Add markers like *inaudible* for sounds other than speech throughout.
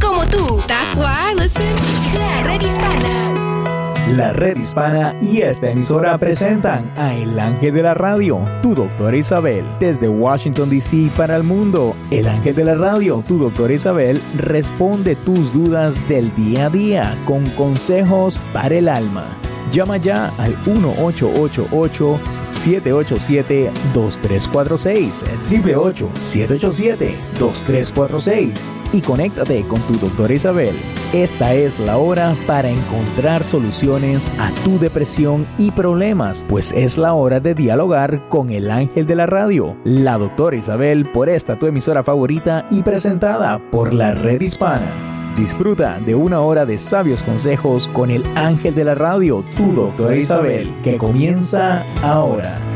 como tú. That's why I. La Red Hispana. La Red Hispana y esta emisora presentan a El Ángel de la Radio, tu doctora Isabel. Desde Washington, D.C. para el mundo, El Ángel de la Radio, tu doctora Isabel, responde tus dudas del día a día con consejos para el alma. Llama ya al 1-888-787-2346, 888-787-2346 y conéctate con tu doctora Isabel. Esta es la hora para encontrar soluciones a tu depresión y problemas, pues es la hora de dialogar con el ángel de la radio, la doctora Isabel, por esta tu emisora favorita y presentada por la red hispana. Disfruta de una hora de sabios consejos con el ángel de la radio, tu doctora Isabel, que comienza ahora.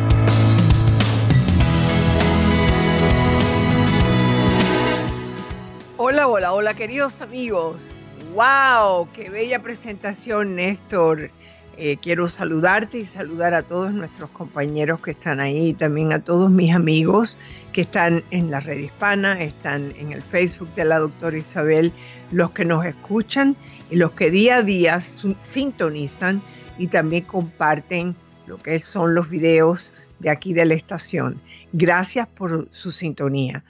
Queridos amigos. ¡Wow! ¡Qué bella presentación, Néstor! Eh, quiero saludarte y saludar a todos nuestros compañeros que están ahí, también a todos mis amigos que están en la red hispana, están en el Facebook de la doctora Isabel, los que nos escuchan y los que día a día sintonizan y también comparten lo que son los videos de aquí de la estación. Gracias por su sintonía.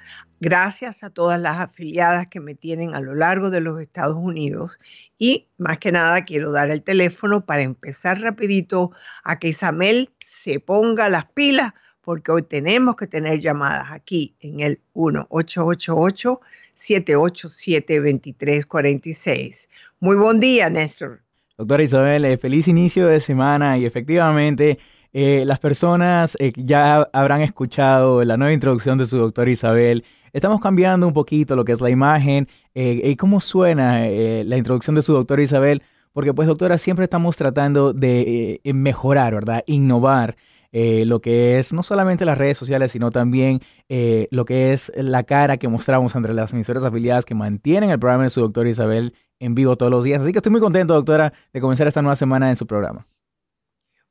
Gracias a todas las afiliadas que me tienen a lo largo de los Estados Unidos y más que nada quiero dar el teléfono para empezar rapidito a que Isabel se ponga las pilas porque hoy tenemos que tener llamadas aquí en el 1-888-787-2346. Muy buen día, Néstor. Doctora Isabel, eh, feliz inicio de semana y efectivamente eh, las personas eh, ya habrán escuchado la nueva introducción de su doctora Isabel. Estamos cambiando un poquito lo que es la imagen y cómo suena la introducción de su doctora Isabel, porque pues doctora siempre estamos tratando de mejorar, ¿verdad? Innovar. Eh, lo que es no solamente las redes sociales, sino también eh, lo que es la cara que mostramos entre las emisoras afiliadas que mantienen el programa de su doctora Isabel en vivo todos los días. Así que estoy muy contento, doctora, de comenzar esta nueva semana en su programa.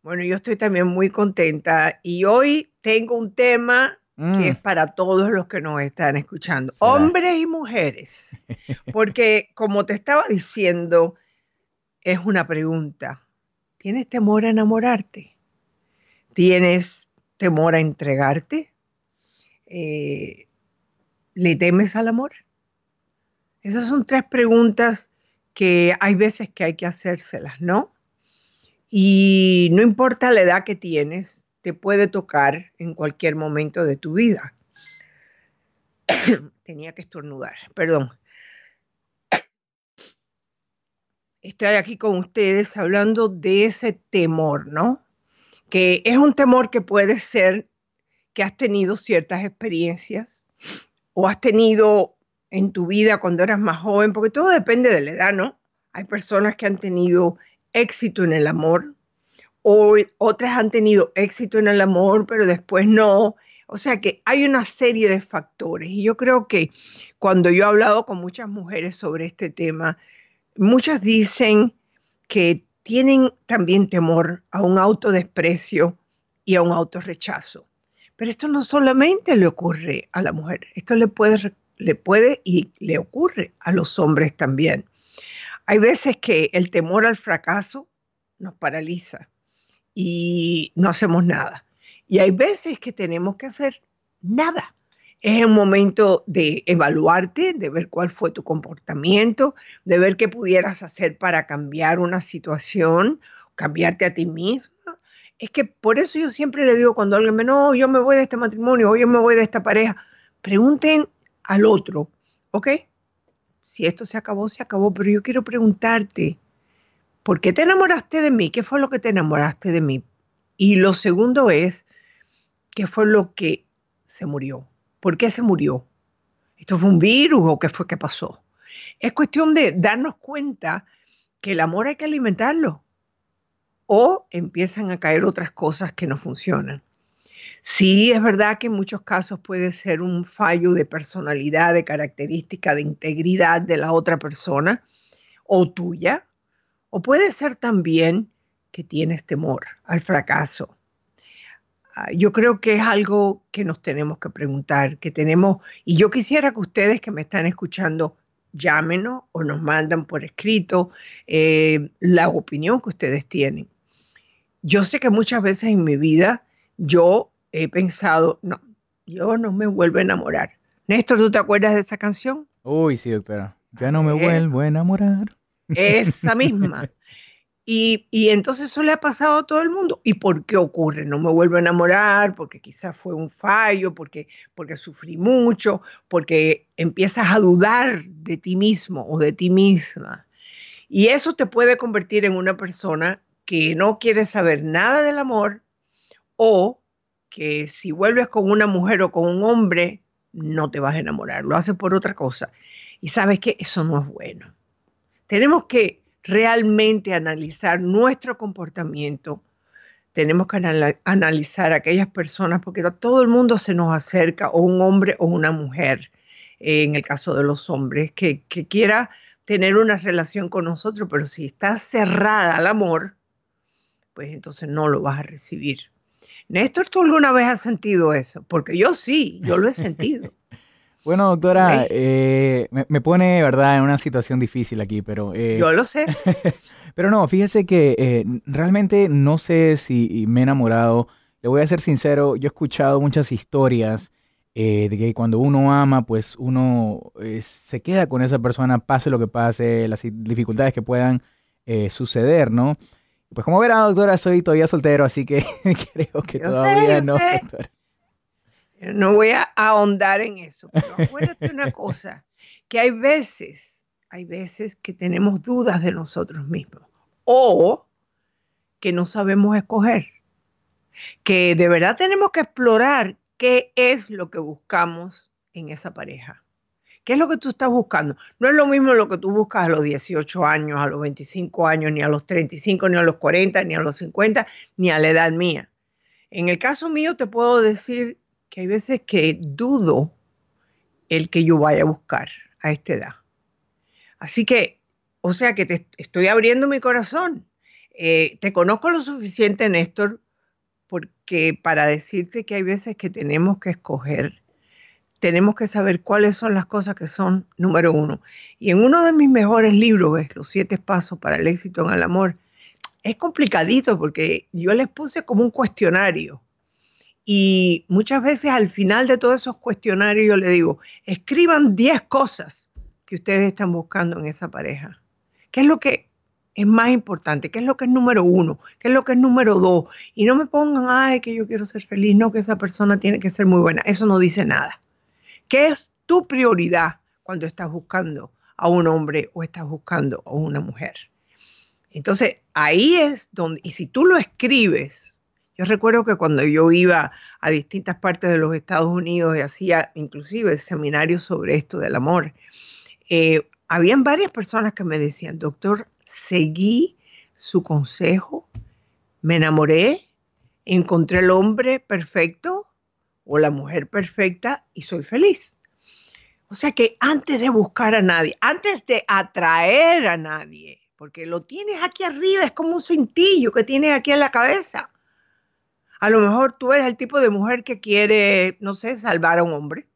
Bueno, yo estoy también muy contenta y hoy tengo un tema que mm. es para todos los que nos están escuchando, hombres y mujeres, *laughs* porque como te estaba diciendo, es una pregunta. ¿Tienes temor a enamorarte? ¿Tienes temor a entregarte? Eh, ¿Le temes al amor? Esas son tres preguntas que hay veces que hay que hacérselas, ¿no? Y no importa la edad que tienes, te puede tocar en cualquier momento de tu vida. *coughs* Tenía que estornudar, perdón. Estoy aquí con ustedes hablando de ese temor, ¿no? que es un temor que puede ser que has tenido ciertas experiencias o has tenido en tu vida cuando eras más joven, porque todo depende de la edad, ¿no? Hay personas que han tenido éxito en el amor, otras han tenido éxito en el amor, pero después no. O sea que hay una serie de factores. Y yo creo que cuando yo he hablado con muchas mujeres sobre este tema, muchas dicen que tienen también temor a un autodesprecio y a un autorrechazo. Pero esto no solamente le ocurre a la mujer, esto le puede, le puede y le ocurre a los hombres también. Hay veces que el temor al fracaso nos paraliza y no hacemos nada. Y hay veces que tenemos que hacer nada es el momento de evaluarte, de ver cuál fue tu comportamiento, de ver qué pudieras hacer para cambiar una situación, cambiarte a ti misma. Es que por eso yo siempre le digo cuando alguien me, no, yo me voy de este matrimonio o yo me voy de esta pareja, pregunten al otro, ¿ok? Si esto se acabó, se acabó, pero yo quiero preguntarte, ¿por qué te enamoraste de mí? ¿Qué fue lo que te enamoraste de mí? Y lo segundo es, ¿qué fue lo que se murió? ¿Por qué se murió? ¿Esto fue un virus o qué fue que pasó? Es cuestión de darnos cuenta que el amor hay que alimentarlo o empiezan a caer otras cosas que no funcionan. Sí, es verdad que en muchos casos puede ser un fallo de personalidad, de característica, de integridad de la otra persona o tuya, o puede ser también que tienes temor al fracaso, Ah, yo creo que es algo que nos tenemos que preguntar, que tenemos, y yo quisiera que ustedes que me están escuchando llámenos o nos mandan por escrito eh, la opinión que ustedes tienen. Yo sé que muchas veces en mi vida yo he pensado, no, yo no me vuelvo a enamorar. Néstor, ¿tú te acuerdas de esa canción? Uy, sí, doctora. Ya no me vuelvo a enamorar. Esa misma. Y, entonces eso le ha pasado a todo el mundo. ¿Y por qué ocurre? No me vuelvo a enamorar porque quizás fue un fallo, porque, porque sufrí mucho, porque empiezas a dudar de ti mismo o de ti misma. Y eso te puede convertir en una persona que no quiere saber nada del amor o que si vuelves con una mujer o con un hombre, no te vas a enamorar, lo haces por otra cosa. Y sabes que eso no es bueno. Tenemos que realmente analizar nuestro comportamiento, tenemos que analizar a aquellas personas, porque a todo el mundo se nos acerca, o un hombre o una mujer, eh, en el caso de los hombres, que, que quiera tener una relación con nosotros, pero si está cerrada al amor, pues entonces no lo vas a recibir. Néstor, ¿tú alguna vez has sentido eso? Porque yo sí, yo lo he sentido. *laughs* Bueno, doctora, eh, me, pone, ¿verdad?, en una situación difícil aquí, pero... Eh, Yo lo sé. *laughs* pero no, fíjese que eh, realmente no sé si me he enamorado. Le voy a ser sincero, yo he escuchado muchas historias de que cuando uno ama, pues uno se queda con esa persona, pase lo que pase, las dificultades que puedan suceder, ¿no? Pues como verá, doctora, soy todavía soltero, así que *laughs* creo que todavía no, doctora. No voy a ahondar en eso, pero *laughs* acuérdate una cosa, que hay veces, hay veces que tenemos dudas de nosotros mismos o que no sabemos escoger, que de verdad tenemos que explorar qué es lo que buscamos en esa pareja. ¿Qué es lo que tú estás buscando? No es lo mismo lo que tú buscas a los 18 años, a los 25 años, ni a los 35, ni a los 40, ni a los 50, ni a la edad mía. En el caso mío te puedo decir que hay veces que dudo el que yo vaya a buscar a esta edad. Así que, o sea que te estoy abriendo mi corazón. Eh, te conozco lo suficiente, Néstor, porque para decirte que hay veces que tenemos que escoger, tenemos que saber cuáles son las cosas que son número uno. Y en uno de mis mejores libros, Los siete pasos para el éxito en el amor, es complicadito porque yo les puse como un cuestionario y muchas veces al final de todos esos cuestionarios yo le digo, escriban 10 cosas que ustedes están buscando en esa pareja. ¿Qué es lo que es más importante? ¿Qué es lo que es número uno? ¿Qué es lo que es número dos? Y no me pongan, ay, que yo quiero ser feliz, no, que esa persona tiene que ser muy buena. Eso no dice nada. ¿Qué es tu prioridad cuando estás buscando a un hombre o estás buscando a una mujer? Entonces, ahí es donde, y si tú lo escribes, yo recuerdo que cuando yo iba a distintas partes de los Estados Unidos y hacía inclusive seminarios sobre esto del amor, eh, habían varias personas que me decían, doctor, seguí su consejo, me enamoré, encontré el hombre perfecto o la mujer perfecta y soy feliz. O sea que antes de buscar a nadie, antes de atraer a nadie, porque lo tienes aquí arriba, es como un cintillo que tienes aquí en la cabeza. A lo mejor tú eres el tipo de mujer que quiere, no sé, salvar a un hombre.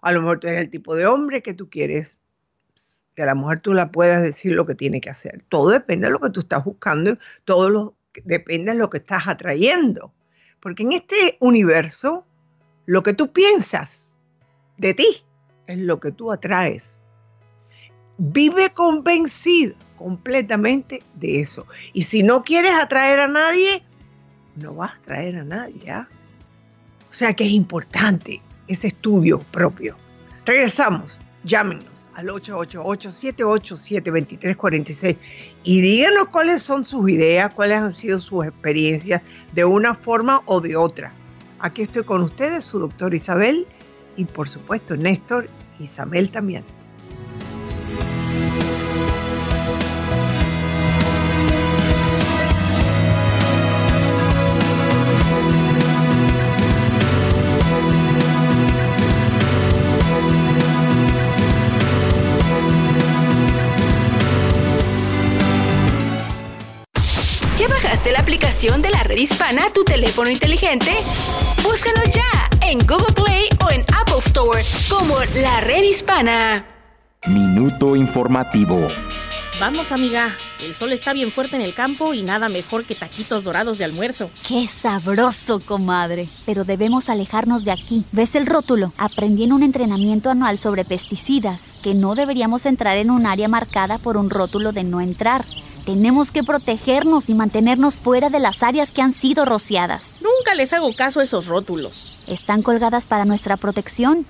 a lo mejor tú eres el tipo de hombre que tú quieres que a la mujer tú la puedas decir lo que tiene que hacer. Todo depende de lo que tú estás buscando, todo lo, depende de lo que estás atrayendo. Porque en este universo, lo que tú piensas de ti es lo que tú atraes. Vive convencido completamente de eso. Y si no quieres atraer a nadie, no vas a traer a nadie. ¿ah? O sea que es importante ese estudio propio. Regresamos, llámenos al 888-787-2346 y díganos cuáles son sus ideas, cuáles han sido sus experiencias de una forma o de otra. Aquí estoy con ustedes, su doctor Isabel y por supuesto Néstor Isabel también. Aplicación de la red hispana a tu teléfono inteligente? Búscanos ya en Google Play o en Apple Store como la red hispana. Minuto Informativo. Vamos, amiga. El sol está bien fuerte en el campo y nada mejor que taquitos dorados de almuerzo. ¡Qué sabroso, comadre! Pero debemos alejarnos de aquí. ¿Ves el rótulo? Aprendí en un entrenamiento anual sobre pesticidas que no deberíamos entrar en un área marcada por un rótulo de no entrar. Tenemos que protegernos y mantenernos fuera de las áreas que han sido rociadas. Nunca les hago caso a esos rótulos. Están colgadas para nuestra protección.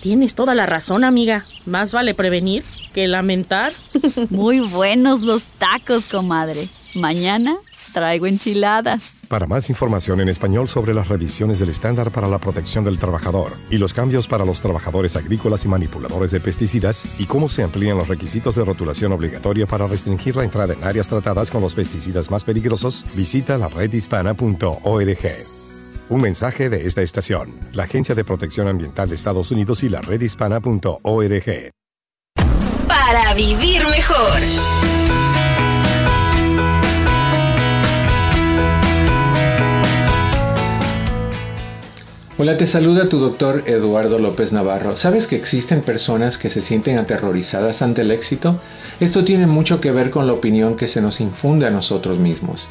Tienes toda la razón, amiga. Más vale prevenir que lamentar. *laughs* Muy buenos los tacos, comadre. Mañana traigo enchiladas. Para más información en español sobre las revisiones del estándar para la protección del trabajador y los cambios para los trabajadores agrícolas y manipuladores de pesticidas y cómo se amplían los requisitos de rotulación obligatoria para restringir la entrada en áreas tratadas con los pesticidas más peligrosos, visita la redhispana.org. Un mensaje de esta estación, la Agencia de Protección Ambiental de Estados Unidos y la redhispana.org. Para vivir mejor. Hola, te saluda tu doctor Eduardo López Navarro. ¿Sabes que existen personas que se sienten aterrorizadas ante el éxito? Esto tiene mucho que ver con la opinión que se nos infunde a nosotros mismos.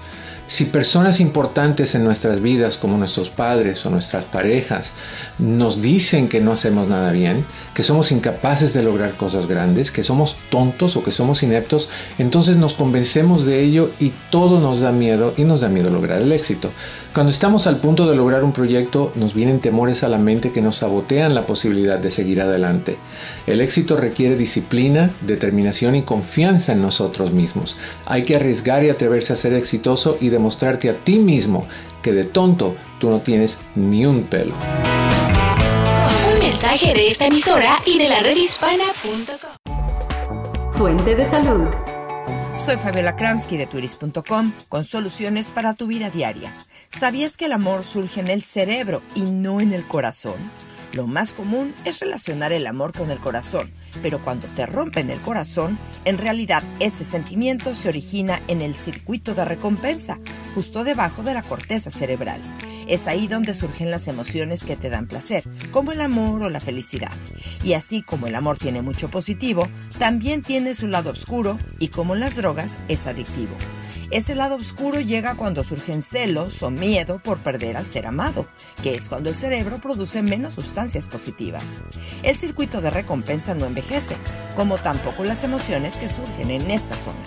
Si personas importantes en nuestras vidas, como nuestros padres o nuestras parejas, nos dicen que no hacemos nada bien, que somos incapaces de lograr cosas grandes, que somos tontos o que somos ineptos, entonces nos convencemos de ello y todo nos da miedo y nos da miedo lograr el éxito. Cuando estamos al punto de lograr un proyecto, nos vienen temores a la mente que nos sabotean la posibilidad de seguir adelante. El éxito requiere disciplina, determinación y confianza en nosotros mismos. Hay que arriesgar y atreverse a ser exitoso y demostrarte a ti mismo que de tonto tú no tienes ni un pelo. Un mensaje de esta emisora y de la redhispana.com. Fuente de salud. Soy Fabiola Kramsky de turis.com con soluciones para tu vida diaria. ¿Sabías que el amor surge en el cerebro y no en el corazón? Lo más común es relacionar el amor con el corazón, pero cuando te rompen el corazón, en realidad ese sentimiento se origina en el circuito de recompensa, justo debajo de la corteza cerebral. Es ahí donde surgen las emociones que te dan placer, como el amor o la felicidad. Y así como el amor tiene mucho positivo, también tiene su lado oscuro y como las drogas es adictivo. Ese lado oscuro llega cuando surgen celos o miedo por perder al ser amado, que es cuando el cerebro produce menos sustancias positivas. El circuito de recompensa no envejece, como tampoco las emociones que surgen en esta zona.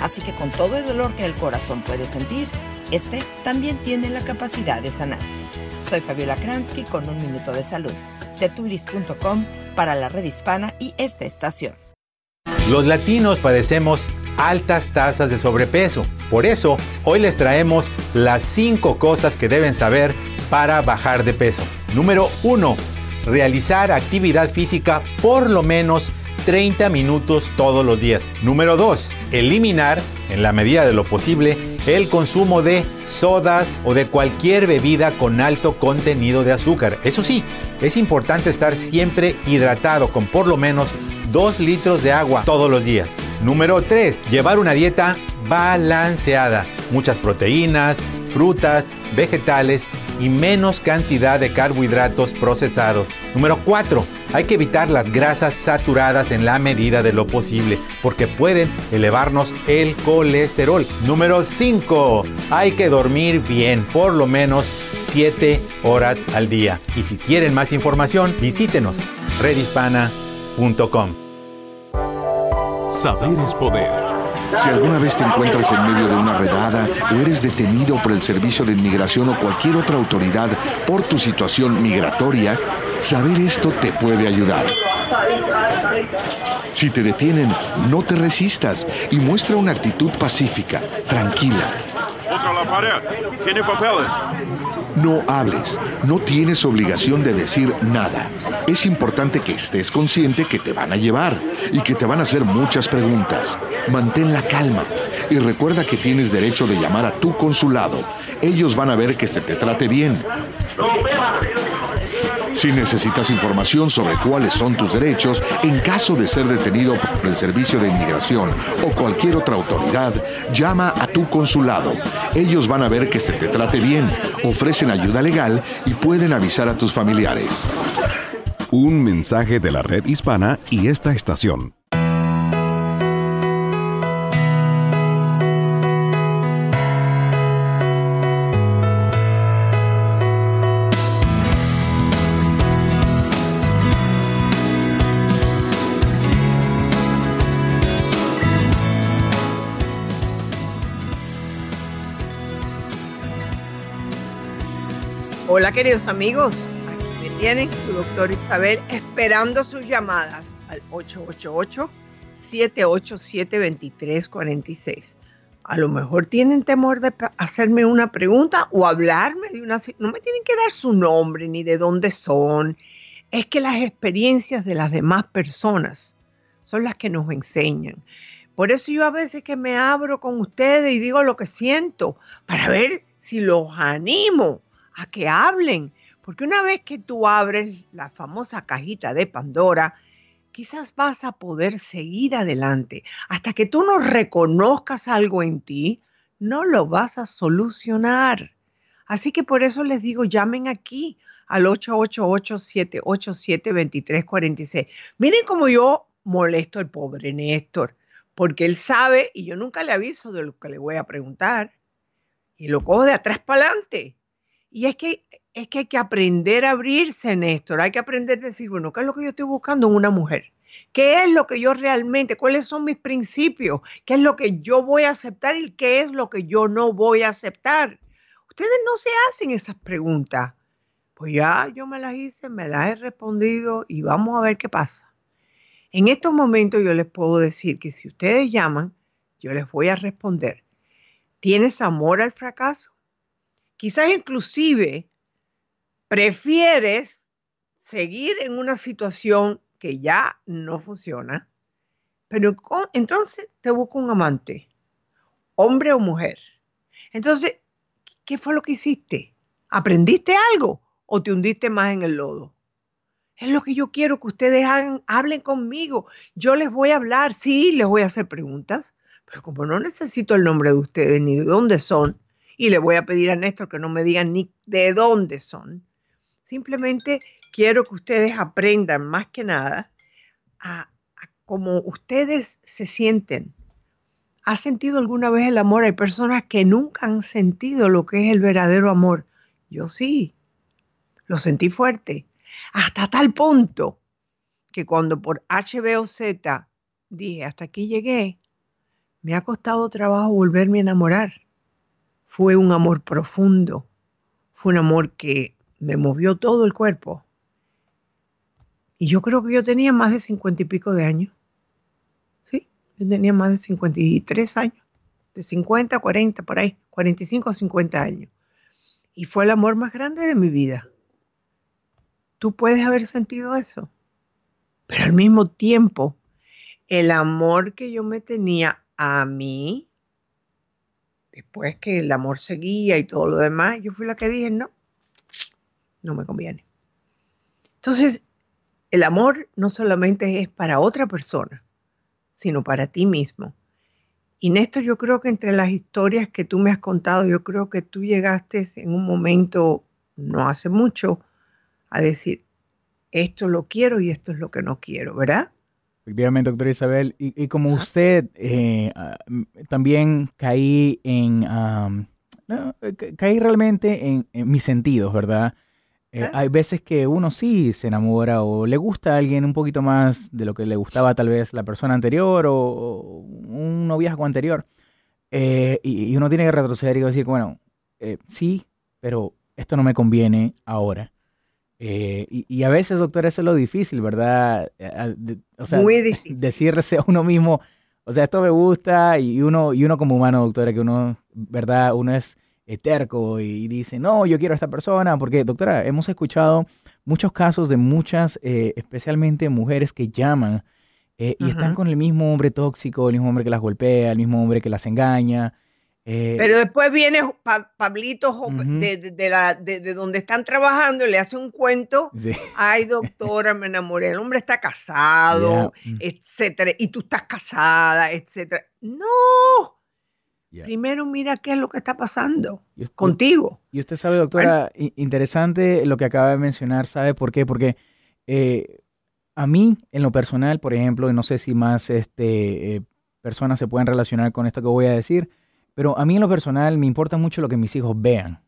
Así que con todo el dolor que el corazón puede sentir, este también tiene la capacidad de sanar. Soy Fabiola Kramsky con un minuto de salud, de turis.com para la red hispana y esta estación. Los latinos padecemos altas tasas de sobrepeso. Por eso, hoy les traemos las 5 cosas que deben saber para bajar de peso. Número 1. Realizar actividad física por lo menos 30 minutos todos los días. Número 2. Eliminar, en la medida de lo posible, el consumo de sodas o de cualquier bebida con alto contenido de azúcar. Eso sí, es importante estar siempre hidratado con por lo menos 2 litros de agua todos los días. Número 3. Llevar una dieta balanceada. Muchas proteínas, frutas, vegetales y menos cantidad de carbohidratos procesados. Número 4. Hay que evitar las grasas saturadas en la medida de lo posible porque pueden elevarnos el colesterol. Número 5. Hay que dormir bien, por lo menos 7 horas al día. Y si quieren más información, visítenos redhispana.com. Saber es poder. Si alguna vez te encuentras en medio de una redada o eres detenido por el Servicio de Inmigración o cualquier otra autoridad por tu situación migratoria, saber esto te puede ayudar. Si te detienen, no te resistas y muestra una actitud pacífica, tranquila. Otra la pared. Tiene papeles. No hables, no tienes obligación de decir nada. Es importante que estés consciente que te van a llevar y que te van a hacer muchas preguntas. Mantén la calma y recuerda que tienes derecho de llamar a tu consulado. Ellos van a ver que se te trate bien. Si necesitas información sobre cuáles son tus derechos en caso de ser detenido por el Servicio de Inmigración o cualquier otra autoridad, llama a tu consulado. Ellos van a ver que se te trate bien, ofrecen ayuda legal y pueden avisar a tus familiares. Un mensaje de la red hispana y esta estación. Hola queridos amigos, aquí me tienen su doctor Isabel esperando sus llamadas al 888-787-2346. A lo mejor tienen temor de hacerme una pregunta o hablarme de una... No me tienen que dar su nombre ni de dónde son. Es que las experiencias de las demás personas son las que nos enseñan. Por eso yo a veces que me abro con ustedes y digo lo que siento, para ver si los animo a que hablen. Porque una vez que tú abres la famosa cajita de Pandora, quizás vas a poder seguir adelante. Hasta que tú no reconozcas algo en ti, no lo vas a solucionar. Así que por eso les digo, llamen aquí al 888-787-2346. Miren cómo yo molesto al pobre Néstor, porque él sabe y yo nunca le aviso de lo que le voy a preguntar. Y lo cojo de atrás para adelante. Y es que, es que hay que aprender a abrirse, Néstor. Hay que aprender a decir, bueno, ¿qué es lo que yo estoy buscando en una mujer? ¿Qué es lo que yo realmente, cuáles son mis principios? ¿Qué es lo que yo voy a aceptar y qué es lo que yo no voy a aceptar? Ustedes no se hacen esas preguntas. Pues ya yo me las hice, me las he respondido y vamos a ver qué pasa. En estos momentos yo les puedo decir que si ustedes llaman, yo les voy a responder. ¿Tienes amor al fracaso? Quizás inclusive prefieres seguir en una situación que ya no funciona, pero entonces te busco un amante, hombre o mujer. Entonces, ¿qué fue lo que hiciste? ¿Aprendiste algo o te hundiste más en el lodo? Es lo que yo quiero que ustedes hagan, hablen conmigo. Yo les voy a hablar, sí, les voy a hacer preguntas, pero como no necesito el nombre de ustedes ni de dónde son, y le voy a pedir a Néstor que no me digan ni de dónde son. Simplemente quiero que ustedes aprendan más que nada a, cómo ustedes se sienten. ¿Has sentido alguna vez el amor? Hay personas que nunca han sentido lo que es el verdadero amor. Yo sí, lo sentí fuerte. Hasta tal punto que cuando por Z dije, hasta aquí llegué, me ha costado trabajo volverme a enamorar fue un amor profundo, fue un amor que me movió todo el cuerpo. Y yo creo que yo tenía más de cincuenta y pico de años. Sí, yo tenía más de 53 años, de 50 a 40, por ahí, 45 a 50 años. Y fue el amor más grande de mi vida. Tú puedes haber sentido eso. Pero al mismo tiempo, el amor que yo me tenía a mí, después que el amor seguía y todo lo demás, yo fui la que dije, no, no me conviene. Entonces, el amor no solamente es para otra persona, sino para ti mismo. Y Néstor, yo creo que entre las historias que tú me has contado, yo creo que tú llegaste en un momento, no hace mucho, a decir, esto lo quiero y esto es lo que no quiero, ¿verdad? Efectivamente, doctora Isabel. Y, como usted, eh, ah, también caí en, caí realmente en, mis sentidos, ¿verdad? Eh, ah. Hay veces que uno sí se enamora o le gusta a alguien un poquito más de lo que le gustaba tal vez la persona anterior o, un noviazgo anterior. Eh, y, y, uno tiene que retroceder y decir, bueno, sí, pero esto no me conviene ahora. Eh, y, a veces, doctor, eso es lo difícil, ¿verdad? Eh, o sea, Muy *laughs* difícil. decirse a uno mismo, o sea, esto me gusta y uno, y uno como humano, doctora, que uno, ¿verdad? Uno es terco y dice, no, yo quiero a esta persona, porque, doctora, hemos escuchado muchos casos de muchas, eh, especialmente mujeres que llaman y están con el mismo hombre tóxico, el mismo hombre que las golpea, el mismo hombre que las engaña. Eh, Pero después viene Pablito de, donde están trabajando y le hace un cuento. Ay, *laughs* doctora, me enamoré. El hombre está casado, etcétera. Y tú estás casada, etcétera. No. Primero mira qué es lo que está pasando contigo. Y usted sabe, doctora, interesante lo que acaba de mencionar. ¿Sabe por qué? Porque eh, a mí, en lo personal, por ejemplo, y no sé si más este, eh, personas se pueden relacionar con esto que voy a decir pero a mí en lo personal me importa mucho lo que mis hijos vean.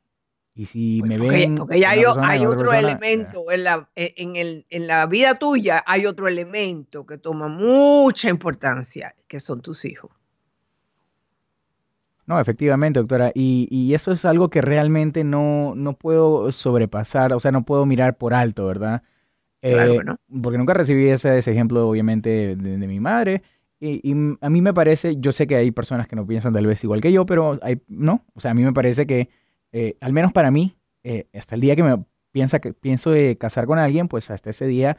Y si pues me ven... Porque hay, otro elemento en la, en, el, en la vida tuya, hay otro elemento que toma mucha importancia, que son tus hijos. No, efectivamente, doctora. Y, y eso es algo que realmente no, no puedo sobrepasar, o sea, no puedo mirar por alto, ¿verdad? Claro Eh, que no. Porque nunca recibí ese, ese ejemplo, obviamente, de, de mi madre. Y, y a mí me parece, yo sé que hay personas que no piensan tal vez igual que yo, pero hay, no. O sea, a mí me parece que, eh, al menos para mí, eh, hasta el día que me piensa que pienso eh, casar con alguien, pues hasta ese día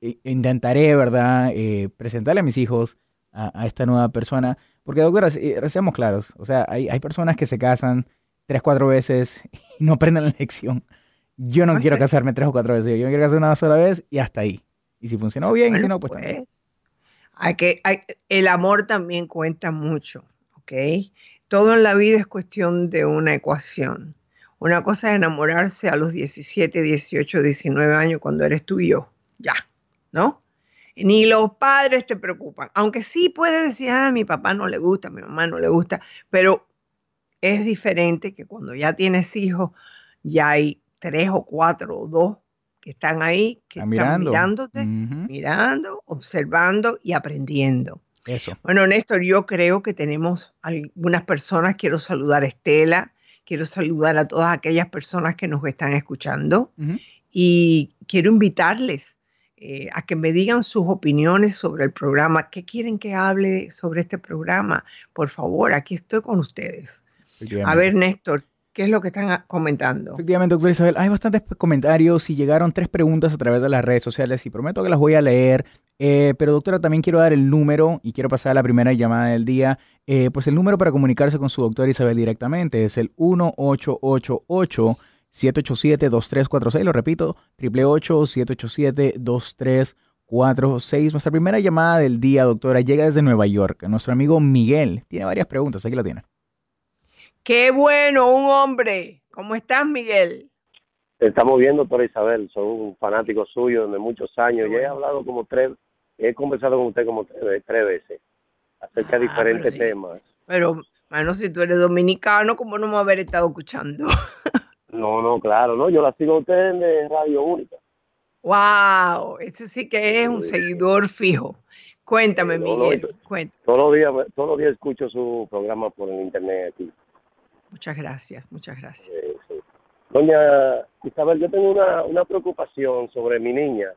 eh, intentaré, ¿verdad?, eh, presentarle a mis hijos a, a esta nueva persona. Porque, doctora, eh, seamos claros, o sea, hay, hay personas que se casan tres, cuatro veces *laughs* y no aprenden la lección. Yo no quiero casarme tres o cuatro veces, yo me quiero casar una sola vez y hasta ahí. Y si funcionó bien, y si Bueno, no, pues, también. Hay que, el amor también cuenta mucho, ¿ok? Todo en la vida es cuestión de una ecuación. Una cosa es enamorarse a los 17, 18, 19 años cuando eres tú y yo, ya, ¿no? Ni los padres te preocupan, aunque sí puedes decir, ah, mi papá no le gusta, mi mamá no le gusta, pero es diferente que cuando ya tienes hijos, ya hay tres o cuatro o dos que están ahí, que Ah, están mirando. mirándote, mirando, observando y aprendiendo. Eso. Bueno, Néstor, yo creo que tenemos algunas personas. Quiero saludar a Estela, quiero saludar a todas aquellas personas que nos están escuchando y quiero invitarles eh, a que me digan sus opiniones sobre el programa. ¿Qué quieren que hable sobre este programa? Por favor, aquí estoy con ustedes. A ver, Néstor, ¿qué es lo que están ah, comentando? Efectivamente, doctora Isabel, hay bastantes comentarios y llegaron tres preguntas a través de las redes sociales y prometo que las voy a leer. Eh, pero doctora, también quiero dar el número y quiero pasar a la primera llamada del día. Eh, pues el número para comunicarse con su doctora Isabel directamente es el 1888 787-2346, lo repito, 888-787-2346. Nuestra primera llamada del día, doctora, llega desde Nueva York. Nuestro amigo Miguel tiene varias preguntas, aquí lo tiene. Qué bueno, un hombre. ¿Cómo estás, Miguel? Estamos bien, doctora Isabel, soy un fanático suyo de muchos años. Ya he hablado como tres, he conversado con usted como tres, tres veces acerca de diferentes sí. temas. Pero, mano, si tú eres dominicano, ¿cómo no me haber estado escuchando? *laughs* No, no, claro, no, yo la sigo a usted de Radio Única. ¡Wow! Ese sí que es un seguidor fijo. Cuéntame, No, Miguel. cuéntame. Todos los días, todos los días escucho su programa por el internet aquí. Muchas gracias, muchas gracias. Sí. Doña Isabel, yo tengo una, una preocupación sobre mi niña.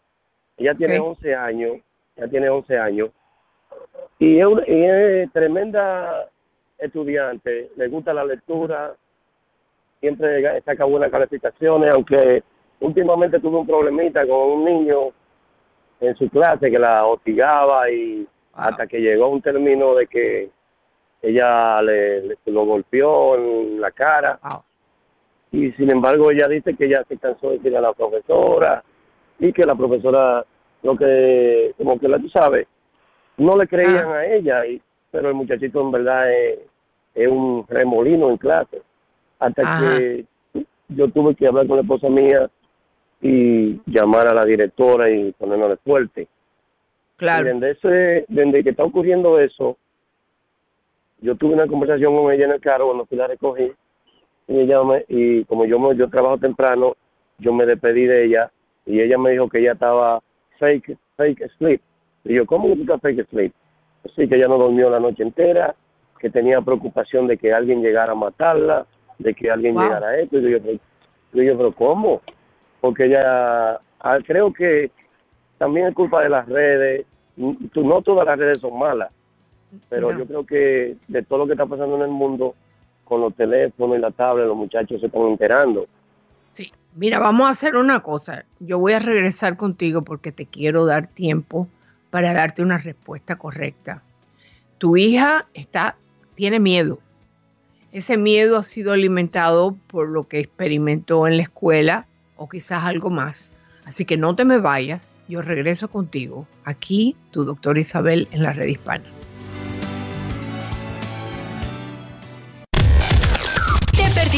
Ella tiene Ok. 11 años, ella tiene 11 años, y es, una- y es tremenda estudiante, le gusta la lectura, siempre saca buenas calificaciones, aunque últimamente tuve un problemita con un niño en su clase que la hostigaba y hasta que llegó a un término de que ella le, le- lo golpeó en la cara. Y sin embargo ella dice que ella se cansó de decirle a la profesora y que la profesora lo que como que la tú sabes no le creían a ella y pero el muchachito en verdad es, es un remolino en clase. Hasta Ajá. que yo tuve que hablar con la esposa mía y llamar a la directora y ponernos de fuerte. Claro. y desde, ese, desde que está ocurriendo eso, yo tuve una conversación con ella en el carro cuando fui la recogí. Y, ella me- y como yo, me- yo trabajo temprano, yo me despedí de ella y ella me dijo que ella estaba fake, fake sleep. Y yo, ¿cómo que tú estás fake sleep? Así que ella no durmió la noche entera, que tenía preocupación de que alguien llegara a matarla, de que alguien Wow. llegara a esto. Y yo, pero- y yo, pero ¿cómo? Porque ella, ah, creo que también es culpa de las redes. No todas las redes son malas, pero No. yo creo que de todo lo que está pasando en el mundo, con los teléfonos y la tablet, los muchachos se están enterando. Sí. Mira, vamos a hacer una cosa. Yo voy a regresar contigo porque te quiero dar tiempo para darte una respuesta correcta. Tu hija está, tiene miedo. Ese miedo ha sido alimentado por lo que experimentó en la escuela o quizás algo más. Así que no te me vayas, yo regreso contigo. Aquí, tu doctora Isabel en la red hispana.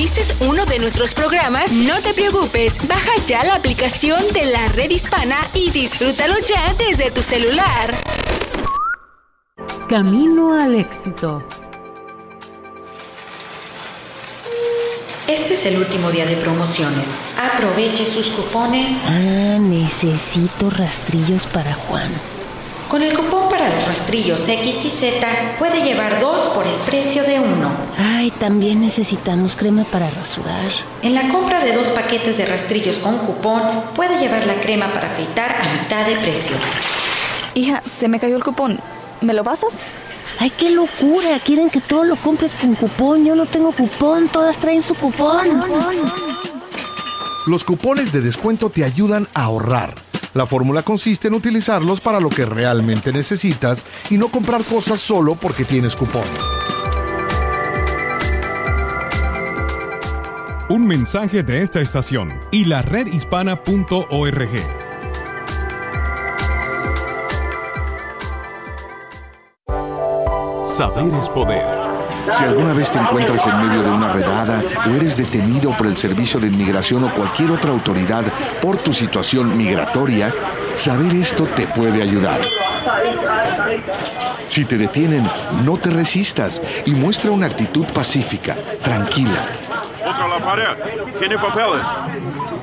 Perdiste uno de nuestros programas? No te preocupes, baja ya la aplicación de la red hispana y disfrútalo ya desde tu celular. Camino al éxito. Este es el último día de promociones. Aproveche sus cupones. Ah, necesito rastrillos para Juan. Con el cupón para los rastrillos X y Z puede llevar dos por el precio de uno. Ay, también necesitamos crema para rasurar. En la compra de dos paquetes de rastrillos con cupón puede llevar la crema para afeitar a mitad de precio. Hija, se me cayó el cupón. ¿Me lo pasas? ¡Ay, qué locura! Quieren que todo lo compres con cupón. Yo no tengo cupón, todas traen su cupón. Los cupones de descuento te ayudan a ahorrar. La fórmula consiste en utilizarlos para lo que realmente necesitas y no comprar cosas solo porque tienes cupón. Un mensaje de esta estación y la redhispana.org. Saber es poder. Si alguna vez te encuentras en medio de una redada o eres detenido por el Servicio de Inmigración o cualquier otra autoridad por tu situación migratoria, saber esto te puede ayudar. Si te detienen, no te resistas y muestra una actitud pacífica, tranquila. Contra la pared. Tiene papeles.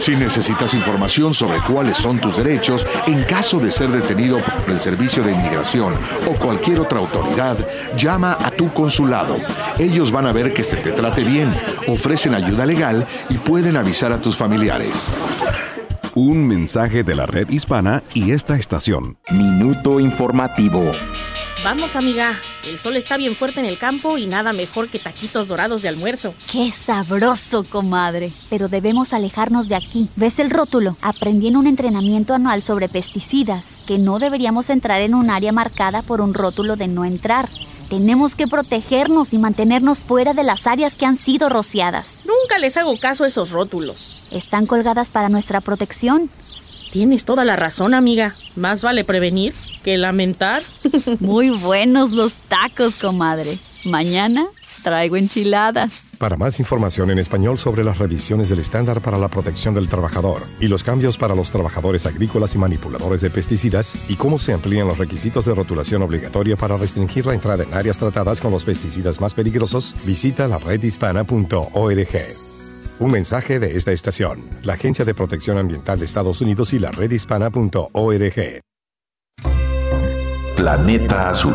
Si necesitas información sobre cuáles son tus derechos en caso de ser detenido por el Servicio de Inmigración o cualquier otra autoridad, llama a tu consulado. Ellos van a ver que se te trate bien, ofrecen ayuda legal y pueden avisar a tus familiares. Un mensaje de la red hispana y esta estación. Minuto informativo. Vamos, amiga. El sol está bien fuerte en el campo y nada mejor que taquitos dorados de almuerzo. ¡Qué sabroso, comadre! Pero debemos alejarnos de aquí. ¿Ves el rótulo? Aprendí en un entrenamiento anual sobre pesticidas que no deberíamos entrar en un área marcada por un rótulo de no entrar. Tenemos que protegernos y mantenernos fuera de las áreas que han sido rociadas. Nunca les hago caso a esos rótulos. Están colgadas para nuestra protección. Tienes toda la razón, amiga. Más vale prevenir que lamentar. *laughs* Muy buenos los tacos, comadre. Mañana traigo enchiladas. Para más información en español sobre las revisiones del estándar para la protección del trabajador y los cambios para los trabajadores agrícolas y manipuladores de pesticidas y cómo se amplían los requisitos de rotulación obligatoria para restringir la entrada en áreas tratadas con los pesticidas más peligrosos, visita la redhispana.org. Un mensaje de esta estación, la Agencia de Protección Ambiental de Estados Unidos y la redhispana.org. Planeta Azul.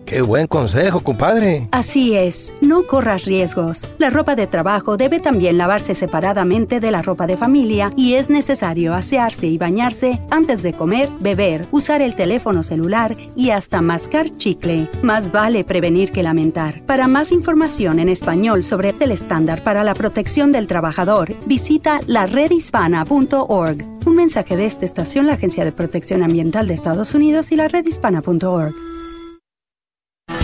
Qué buen consejo, compadre. Así es, no corras riesgos. La ropa de trabajo debe también lavarse separadamente de la ropa de familia y es necesario asearse y bañarse antes de comer, beber, usar el teléfono celular y hasta mascar chicle. Más vale prevenir que lamentar. Para más información en español sobre el estándar para la protección del trabajador, visita la redhispana.org. Un mensaje de esta estación, la Agencia de Protección Ambiental de Estados Unidos y la redhispana.org.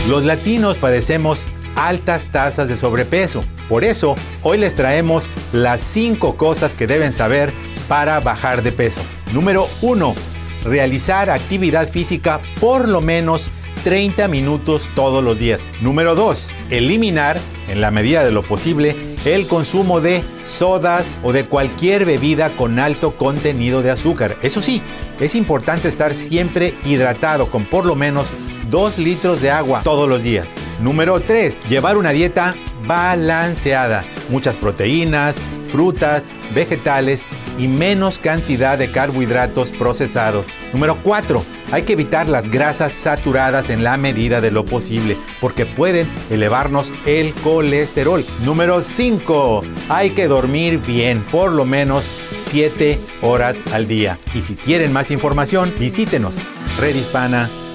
Los latinos padecemos altas tasas de sobrepeso. Por eso, hoy les traemos las 5 cosas que deben saber para bajar de peso. Número 1. Realizar actividad física por lo menos 30 minutos todos los días. Número 2. Eliminar, en la medida de lo posible, el consumo de sodas o de cualquier bebida con alto contenido de azúcar. Eso sí, es importante estar siempre hidratado con por lo menos 2 litros de agua todos los días. Número 3. Llevar una dieta balanceada. Muchas proteínas, frutas, vegetales y menos cantidad de carbohidratos procesados. Número 4. Hay que evitar las grasas saturadas en la medida de lo posible porque pueden elevarnos el colesterol. Número 5. Hay que dormir bien, por lo menos 7 horas al día. Y si quieren más información, visítenos redhispana.com.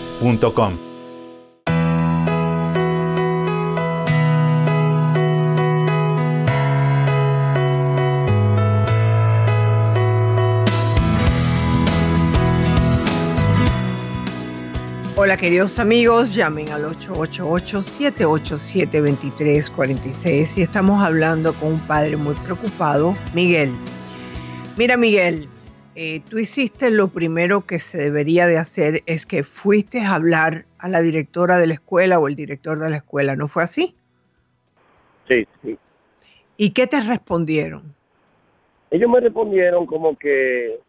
Hola queridos amigos, llamen al 888-787-2346 y estamos hablando con un padre muy preocupado, Miguel. Mira Miguel, eh, tú hiciste lo primero que se debería de hacer es que fuiste a hablar a la directora de la escuela o el director de la escuela, ¿no fue así? Sí, sí. ¿Y qué te respondieron? Ellos me respondieron como que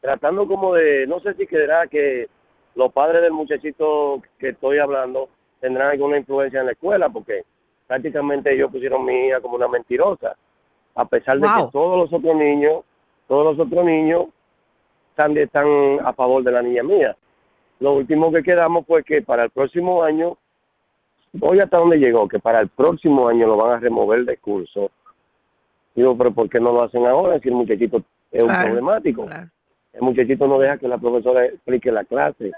tratando como de, no sé si quedará que los padres del muchachito que estoy hablando tendrán alguna influencia en la escuela, porque prácticamente ellos pusieron a mi hija como una mentirosa, a pesar de que todos los otros niños, todos los otros niños están, están a favor de la niña mía. Lo último que quedamos fue que para el próximo año, hoy hasta dónde llegó, que para el próximo año lo van a remover del curso. Digo, pero ¿por qué no lo hacen ahora si el muchachito es un problemático? el muchachito no deja que la profesora explique la clase.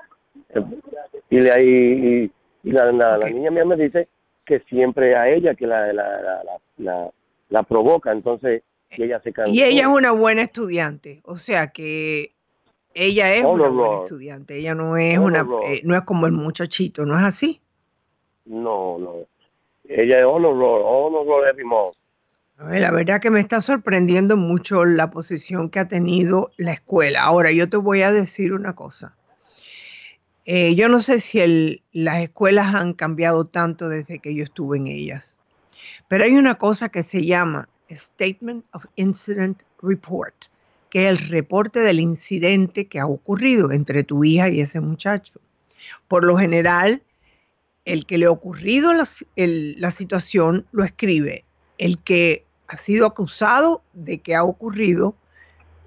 Y, le, y, y la, la, niña mía me dice que siempre a ella que la, la, la, la provoca, entonces ella se Y ella es una buena estudiante, o sea que ella es una buena estudiante, ella no es una eh, no es como el muchachito, ¿no es así? No, no. Ella es honor roll, honor roll every month. La verdad que me está sorprendiendo mucho la posición que ha tenido la escuela. Ahora, yo te voy a decir una cosa. Eh, yo no sé si las escuelas han cambiado tanto desde que yo estuve en ellas, pero hay una cosa que se llama Statement of Incident Report, que es el reporte del incidente que ha ocurrido entre tu hija y ese muchacho. Por lo general, el que le ha ocurrido la, la situación lo escribe el que ha sido acusado de que ha ocurrido,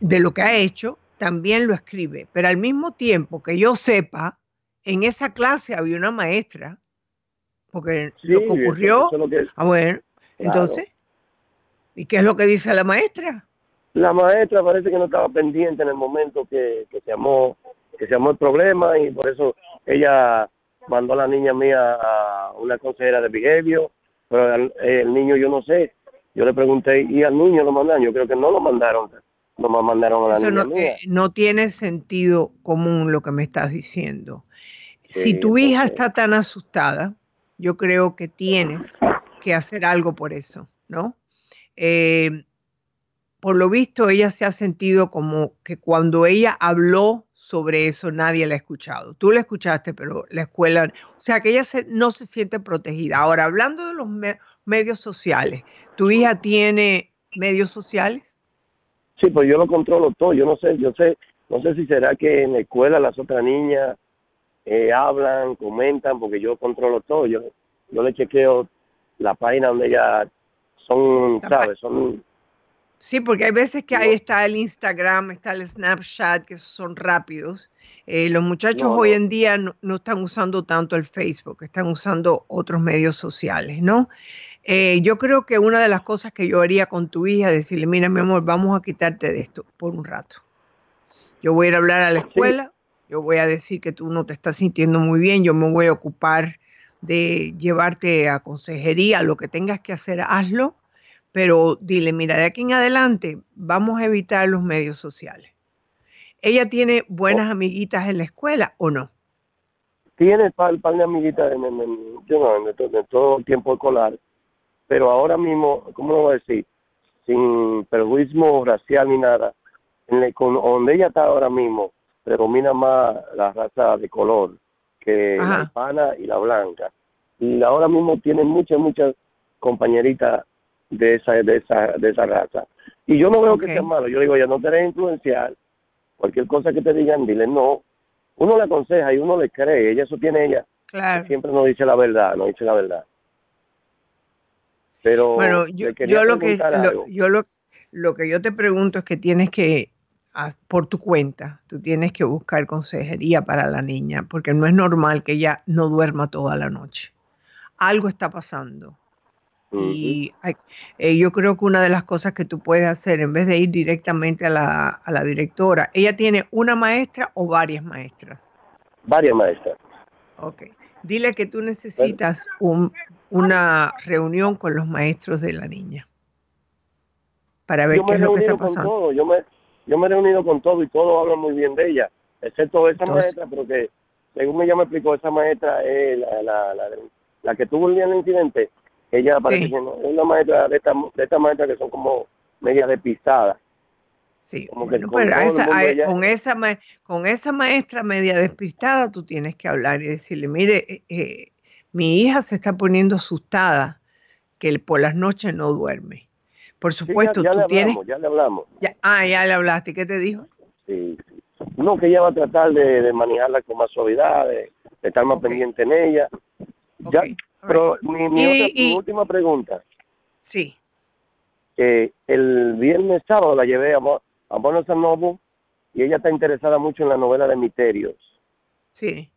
de lo que ha hecho, también lo escribe. Pero al mismo tiempo que yo sepa, en esa clase había una maestra, porque lo que ocurrió, ah, bueno, entonces, ¿y qué es lo que dice la maestra? La maestra parece que no estaba pendiente en el momento que, que se llamó que se llamó el problema y por eso ella mandó a la niña mía a una consejera de behavior pero el, niño yo no sé. Yo le pregunté, ¿y al niño lo mandaron? Yo creo que no lo mandaron, no me mandaron a la niña no, mía. no tiene sentido común lo que me estás diciendo. si tu hija está tan asustada, yo creo que tienes que hacer algo por eso, ¿no? Eh, por lo visto, ella se ha sentido como que cuando ella habló sobre eso nadie la ha escuchado. Tú la escuchaste, pero la escuela, o sea que ella no se siente protegida. Ahora, hablando de los medios sociales, ¿tu hija tiene medios sociales? Sí, pues yo lo controlo todo. Yo no sé, yo sé, no sé si será que en la escuela las otras niñas eh, hablan, comentan, porque yo controlo todo. Yo, yo le chequeo la página donde ellas son, ¿sabes? Son Sí, porque hay veces que ahí está el Instagram, está el Snapchat, que son rápidos. Eh, los muchachos hoy en día no, están usando tanto el Facebook, están usando otros medios sociales, ¿no? Eh, yo creo que una de las cosas que yo haría con tu hija es decirle, mira mi amor, vamos a quitarte de esto por un rato. Yo voy a ir a hablar a la escuela, yo voy a decir que tú no te estás sintiendo muy bien, yo me voy a ocupar de llevarte a consejería, lo que tengas que hacer, hazlo pero dile, mira, de aquí en adelante vamos a evitar los medios sociales. ¿Ella tiene buenas amiguitas en la escuela o no? Tiene par, par de amiguitas en, en, todo el tiempo escolar, pero ahora mismo, ¿cómo lo voy a decir? Sin perjuicio racial ni nada, en donde ella está ahora mismo, predomina más la raza de color que la hispana y la blanca. Y ahora mismo tiene muchas, muchas compañeritas de esa, de esa, de esa raza. Y yo no veo que sea malo, yo digo, ya no te influenciar, cualquier cosa que te digan, dile no. Uno le aconseja y uno le cree, ella eso tiene ella. Siempre no dice la verdad, no dice la verdad. Pero bueno, yo, yo lo que yo lo, lo que yo te pregunto es que tienes que por tu cuenta, tú tienes que buscar consejería para la niña, porque no es normal que ella no duerma toda la noche. Algo está pasando y eh, yo creo que una de las cosas que tú puedes hacer, en vez de ir directamente a la, a la directora, ¿ella tiene una maestra o varias maestras? Varias maestras. Ok. Dile que tú necesitas un, una reunión con los maestros de la niña para ver qué es lo que está pasando. Yo, me, yo me he reunido con todo y todos hablan muy bien de ella, excepto esa maestra, pero que según ella me explicó, esa maestra es la, la, la, la que tuvo el día del incidente. Ella parece Sí. que no, es una maestra de esta, de esta maestra que son como media despistadas. Sí, Como que con pero esa- a- ella- con, esa, ma- con esa maestra media despistada tú tienes que hablar y decirle, mire, eh, eh, mi hija se está poniendo asustada que por las noches no duerme. Por Sí, ya- supuesto, ya, tú le tienes... hablamos, ya le hablamos. ya- ah, ya le hablaste, ¿qué te dijo? Sí, sí. No, que ella va a tratar de, de manejarla con más suavidad, de, de estar más pendiente en ella. Ya, pero mi, mi Y- otra- mi y- última pregunta. Sí. Eh, el viernes sábado la llevé a, Bo- a and Noble y ella está interesada mucho en la novela de misterios. Sí.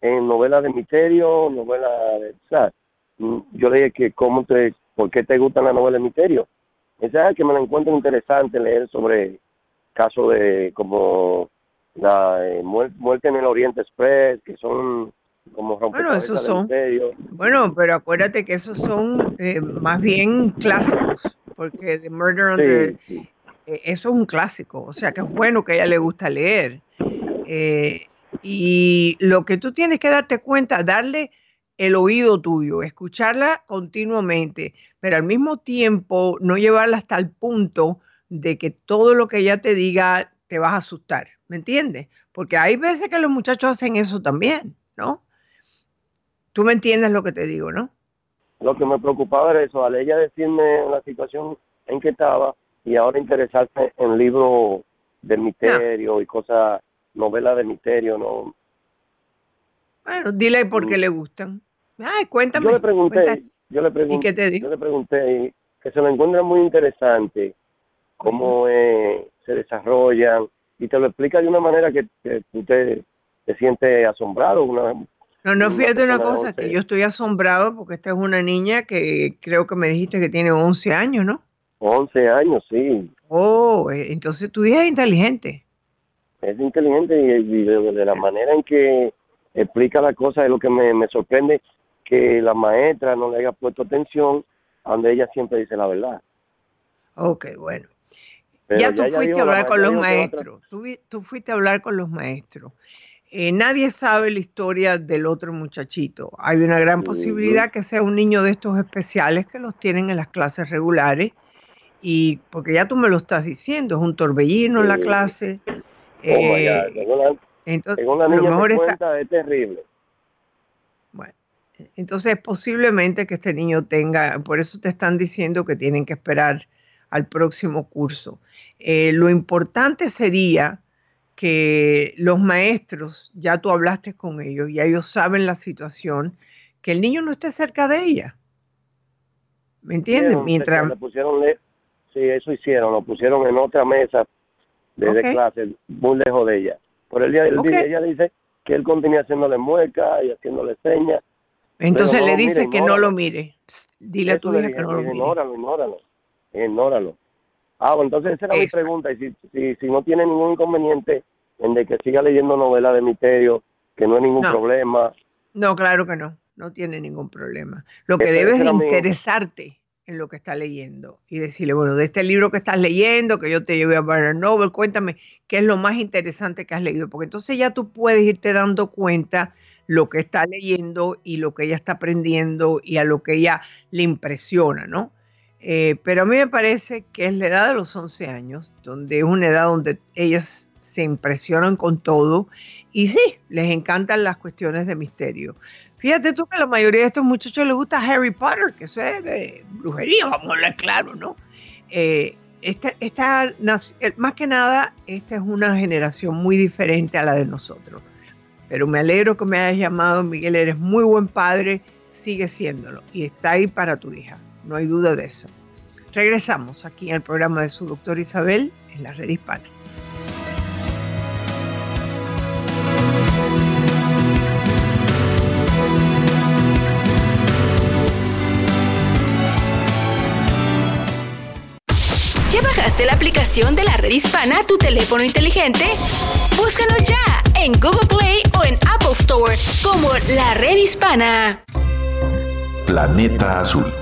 En novelas de misterio, novelas de... o sea, mm, yo le dije que cómo te, por qué te gustan las novelas de misterio. Esa es que me la encuentro interesante leer sobre casos de como la eh, muer- muerte en el Oriente Express, que son como Bueno, esos son. Bueno, pero acuérdate que esos son eh, más bien clásicos, porque The Murder on Sí, the... eh, eso es un clásico, o sea que es bueno que a ella le gusta leer. Eh, y lo que tú tienes que darte cuenta, darle el oído tuyo, escucharla continuamente, pero al mismo tiempo no llevarla hasta el punto de que todo lo que ella te diga te vas a asustar, ¿me entiendes? Porque hay veces que los muchachos hacen eso también, ¿no? Tú me entiendes lo que te digo, ¿no? Lo que me preocupaba era eso, al ella decirme la situación en que estaba y ahora interesarse en libros de misterio y cosas, novelas de misterio, ¿no? Bueno, dile por qué le gustan. Ay, cuéntame. Yo le pregunté, yo le pregunté, qué te yo le pregunté que se lo encuentra muy interesante cómo eh, se desarrollan y te lo explica de una manera que, que tú te, te sientes asombrado. Una, No, no, fíjate una cosa, 11. que yo estoy asombrado porque esta es una niña que creo que me dijiste que tiene 11 años, ¿no? 11 años, sí. Oh, eh, entonces tu hija es inteligente. es inteligente y, de, la manera en que explica la cosa es lo que me, me sorprende que la maestra no le haya puesto atención a donde ella siempre dice la verdad. Ok, bueno. Pero ya tú fuiste a la hablar con los maestros. Tú, tú fuiste a hablar con los maestros. Eh, nadie sabe la historia del otro muchachito. Hay una gran posibilidad que sea un niño de estos especiales que los tienen en las clases regulares. Y porque ya tú me lo estás diciendo, es un torbellino en la clase. Oh, my Eh, tengo una, entonces, tengo una a lo mejor está- es terrible. Entonces, posiblemente que este niño tenga, por eso te están diciendo que tienen que esperar al próximo curso. Eh, lo importante sería que los maestros, ya tú hablaste con ellos, ya ellos saben la situación, que el niño no esté cerca de ella. ¿Me entiendes? Hicieron, Mientras, le pusieron, le- sí, eso hicieron, lo pusieron en otra mesa de, clase, muy lejos de ella. Por el día del día, ella dice que él continúa haciéndole muecas y haciéndole señas. entonces le dice que no lo mire. Psst, Dile a tu hija que no lo mire. Ignóralo, ignóralo, ignóralo. Ah, bueno, entonces esa era mi pregunta. Y si, si, si no tiene ningún inconveniente en de que siga leyendo novelas de misterio, que no hay ningún No. problema. No, claro que no, no tiene ningún problema. Lo que Ese- debes mi- interesarte en lo que está leyendo y decirle, bueno, de este libro que estás leyendo, que yo te llevé a Barnes Noble, cuéntame qué es lo más interesante que has leído, porque entonces ya tú puedes irte dando cuenta lo que está leyendo y lo que ella está aprendiendo y a lo que ella le impresiona, ¿no? Eh, pero a mí me parece que es la edad de los 11 años, donde es una edad donde ellas se impresionan con todo y sí, les encantan las cuestiones de misterio. Fíjate tú que a la mayoría de estos muchachos les gusta Harry Potter, que eso es de brujería, vamos a hablar claro, ¿no? Eh, esta, esta, más que nada, esta es una generación muy diferente a la de nosotros. Pero me alegro que me hayas llamado, Miguel, eres muy buen padre, sigue siéndolo y está ahí para tu hija, no hay duda de eso. Regresamos aquí el programa de su doctor Isabel en la red hispana. Bajaste la aplicación de la red hispana a tu teléfono inteligente? Búscanos ya en Google Play o en Apple Store como la red hispana. Planeta Azul.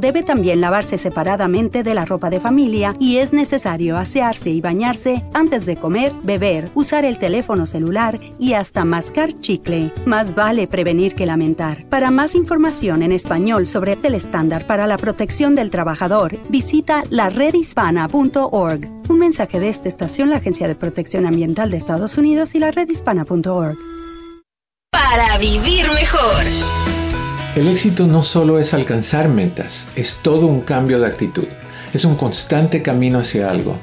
debe también lavarse separadamente de la ropa de familia y es necesario asearse y bañarse antes de comer, beber, usar el teléfono celular y hasta mascar chicle. Más vale prevenir que lamentar. Para más información en español sobre el estándar para la protección del trabajador, visita laredhispana.org. Un mensaje de esta estación, la Agencia de Protección Ambiental de Estados Unidos y la redhispana.org para vivir mejor. El éxito no solo es alcanzar metas, es todo un cambio de actitud. Es un constante camino hacia algo.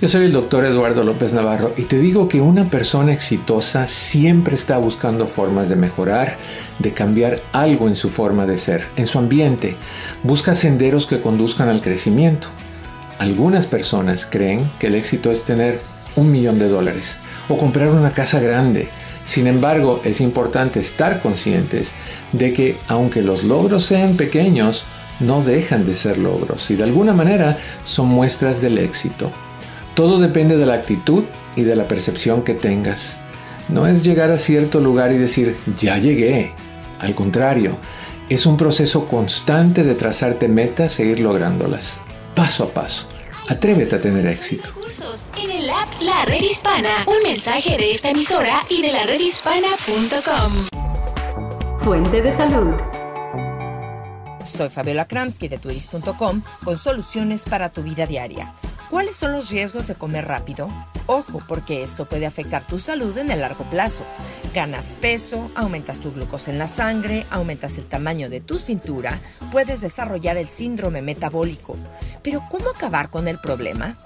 Yo soy el doctor Eduardo López Navarro y te digo que una persona exitosa siempre está buscando formas de mejorar, de cambiar algo en su forma de ser, en su ambiente. Busca senderos que conduzcan al crecimiento. Algunas personas creen que el éxito es tener un millón de dólares o comprar una casa grande sin embargo, es importante estar conscientes de que aunque los logros sean pequeños, no dejan de ser logros y de alguna manera son muestras del éxito. Todo depende de la actitud y de la percepción que tengas. No es llegar a cierto lugar y decir, ya llegué. Al contrario, es un proceso constante de trazarte metas e ir lográndolas, paso a paso. Atrévete a tener éxito. En el app La Red Hispana, un mensaje de esta emisora y de la redhispana.com. Fuente de salud. Soy Fabiola Kramsky de turis.com con soluciones para tu vida diaria. ¿Cuáles son los riesgos de comer rápido? Ojo, porque esto puede afectar tu salud en el largo plazo. Ganas peso, aumentas tu glucosa en la sangre, aumentas el tamaño de tu cintura, puedes desarrollar el síndrome metabólico. Pero ¿cómo acabar con el problema?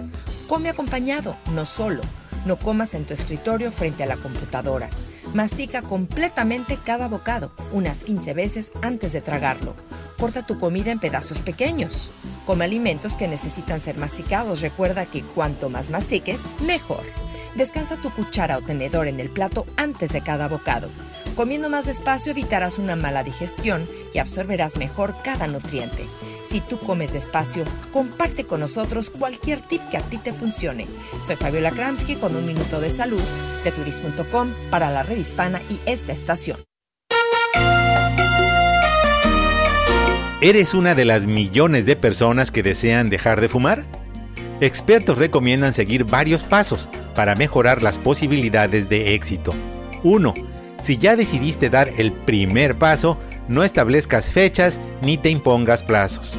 Come acompañado, no solo. No comas en tu escritorio frente a la computadora. Mastica completamente cada bocado, unas 15 veces antes de tragarlo. Corta tu comida en pedazos pequeños. Come alimentos que necesitan ser masticados. Recuerda que cuanto más mastiques, mejor. Descansa tu cuchara o tenedor en el plato antes de cada bocado. Comiendo más despacio evitarás una mala digestión y absorberás mejor cada nutriente. Si tú comes despacio, comparte con nosotros cualquier tip que a ti te funcione. Soy Fabiola Kramsky con un minuto de salud de turis.com para la red hispana y esta estación. ¿Eres una de las millones de personas que desean dejar de fumar? Expertos recomiendan seguir varios pasos para mejorar las posibilidades de éxito. 1. Si ya decidiste dar el primer paso, no establezcas fechas ni te impongas plazos.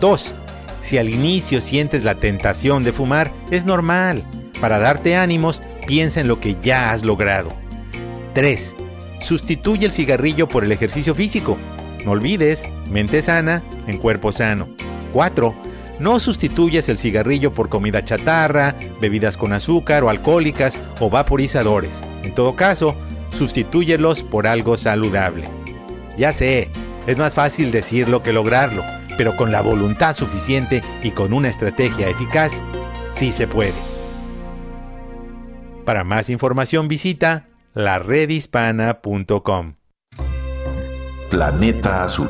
2. Si al inicio sientes la tentación de fumar, es normal. Para darte ánimos, piensa en lo que ya has logrado. 3. Sustituye el cigarrillo por el ejercicio físico. No olvides, mente sana en cuerpo sano. 4. No sustituyes el cigarrillo por comida chatarra, bebidas con azúcar o alcohólicas o vaporizadores. En todo caso, sustitúyelos por algo saludable. Ya sé, es más fácil decirlo que lograrlo, pero con la voluntad suficiente y con una estrategia eficaz, sí se puede. Para más información visita laredhispana.com. Planeta Azul.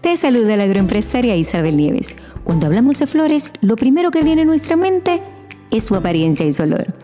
Te saluda la agroempresaria Isabel Nieves. Cuando hablamos de flores, lo primero que viene a nuestra mente es su apariencia y su olor.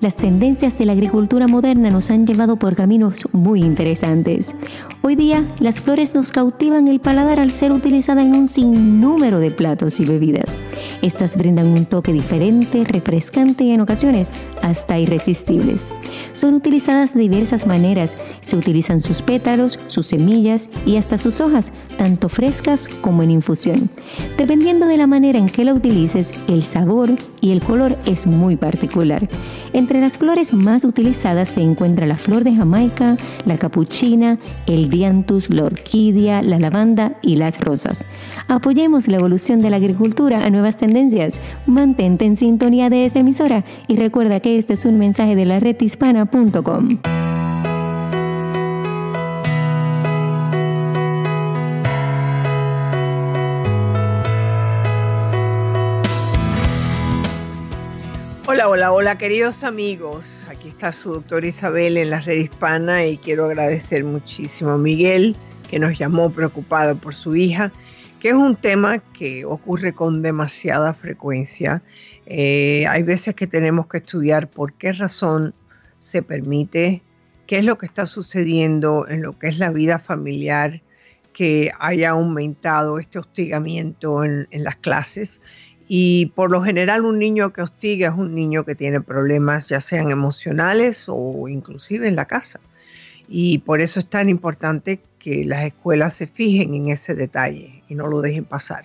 Las tendencias de la agricultura moderna nos han llevado por caminos muy interesantes. Hoy día, las flores nos cautivan el paladar al ser utilizadas en un sinnúmero de platos y bebidas. Estas brindan un toque diferente, refrescante y en ocasiones hasta irresistibles. Son utilizadas de diversas maneras. Se utilizan sus pétalos, sus semillas y hasta sus hojas, tanto frescas como en infusión. Dependiendo de la manera en que la utilices, el sabor y el color es muy particular. Entre las flores más utilizadas se encuentra la flor de Jamaica, la capuchina, el dianthus, la orquídea, la lavanda y las rosas. Apoyemos la evolución de la agricultura a nuevas tendencias. Mantente en sintonía de esta emisora y recuerda que este es un mensaje de la redhispana.com. Hola, hola, queridos amigos. Aquí está su doctora Isabel en la red hispana y quiero agradecer muchísimo a Miguel que nos llamó preocupado por su hija, que es un tema que ocurre con demasiada frecuencia. Eh, hay veces que tenemos que estudiar por qué razón se permite, qué es lo que está sucediendo en lo que es la vida familiar, que haya aumentado este hostigamiento en, en las clases y por lo general un niño que hostiga es un niño que tiene problemas ya sean emocionales o inclusive en la casa. Y por eso es tan importante que las escuelas se fijen en ese detalle y no lo dejen pasar.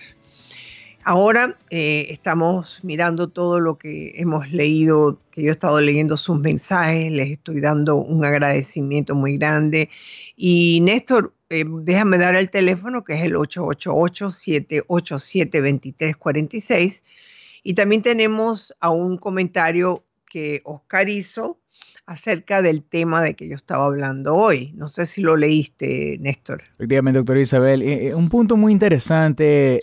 Ahora eh, estamos mirando todo lo que hemos leído, que yo he estado leyendo sus mensajes, les estoy dando un agradecimiento muy grande. Y Néstor, eh, déjame dar el teléfono que es el 888-787-2346. Y también tenemos a un comentario que Oscar hizo acerca del tema de que yo estaba hablando hoy. No sé si lo leíste, Néstor. Efectivamente, doctora Isabel. Eh, eh, un punto muy interesante,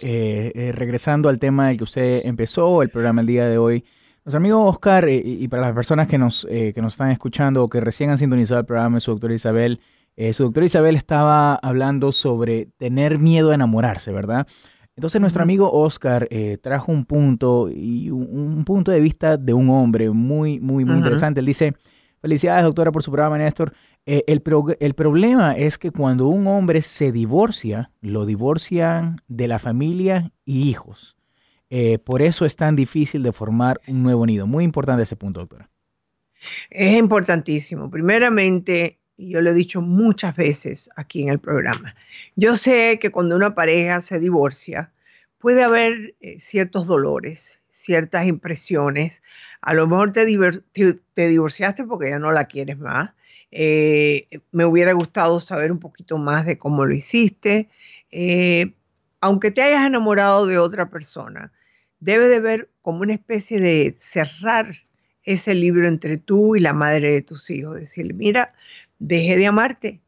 regresando al tema del que usted empezó el programa el día de hoy. Nuestro amigo Oscar, y para las personas que nos, que nos están escuchando o que recién han sintonizado el programa de su doctora Isabel, eh, su doctora Isabel estaba hablando sobre tener miedo a enamorarse, ¿verdad? Entonces nuestro amigo Oscar eh, trajo un punto y un, punto de vista de un hombre muy, muy, muy interesante. Él dice, felicidades doctora por su programa, Néstor. Eh, el, el problema es que cuando un hombre se divorcia, lo divorcian de la familia y hijos. por eso es tan difícil de formar un nuevo nido. Muy importante ese punto, doctora. Es importantísimo. Primeramente, yo lo he dicho muchas veces aquí en el programa, yo sé que cuando una pareja se divorcia, puede haber eh, ciertos dolores, ciertas impresiones. A lo mejor te, te, divorciaste porque ya no la quieres más. Eh, me hubiera gustado saber un poquito más de cómo lo hiciste. Eh, aunque te hayas enamorado de otra persona, debe de haber como una especie de cerrar ese libro entre tú y la madre de tus hijos. Decirle, mira, deje de amarte,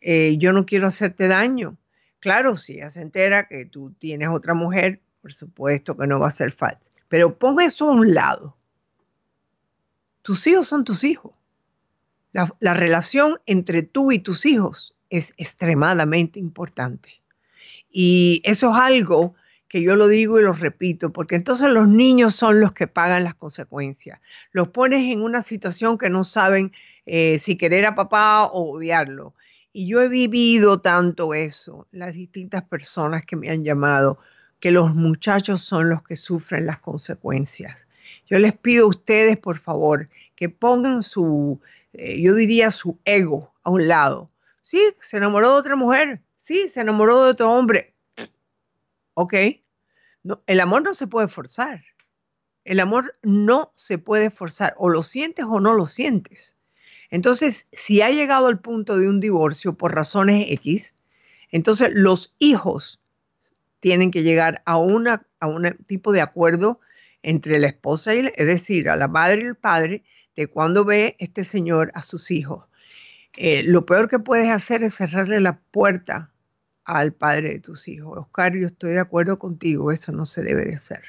eh, yo no quiero hacerte daño. Claro, si ella se entera que tú tienes otra mujer, por supuesto que no va a ser falta. Pero pon eso a un lado. Tus hijos son tus hijos. La, la relación entre tú y tus hijos es extremadamente importante. Y eso es algo que yo lo digo y lo repito, porque entonces los niños son los que pagan las consecuencias. Los pones en una situación que no saben eh, si querer a papá o odiarlo. Y yo he vivido tanto eso, las distintas personas que me han llamado, que los muchachos son los que sufren las consecuencias. Yo les pido a ustedes, por favor, que pongan su, eh, yo diría, su ego a un lado. Sí, se enamoró de otra mujer. Sí, se enamoró de otro hombre ¿ok? No, el amor no se puede forzar. El amor no se puede forzar. O lo sientes o no lo sientes. Entonces, si ha llegado al punto de un divorcio por razones X, entonces los hijos tienen que llegar a, una, a un tipo de acuerdo entre la esposa y, es decir, a la madre y el padre, de cuando ve este señor a sus hijos. Eh, lo peor que puedes hacer es cerrarle la puerta al padre de tus hijos. Oscar, yo estoy de acuerdo contigo, eso no se debe de hacer.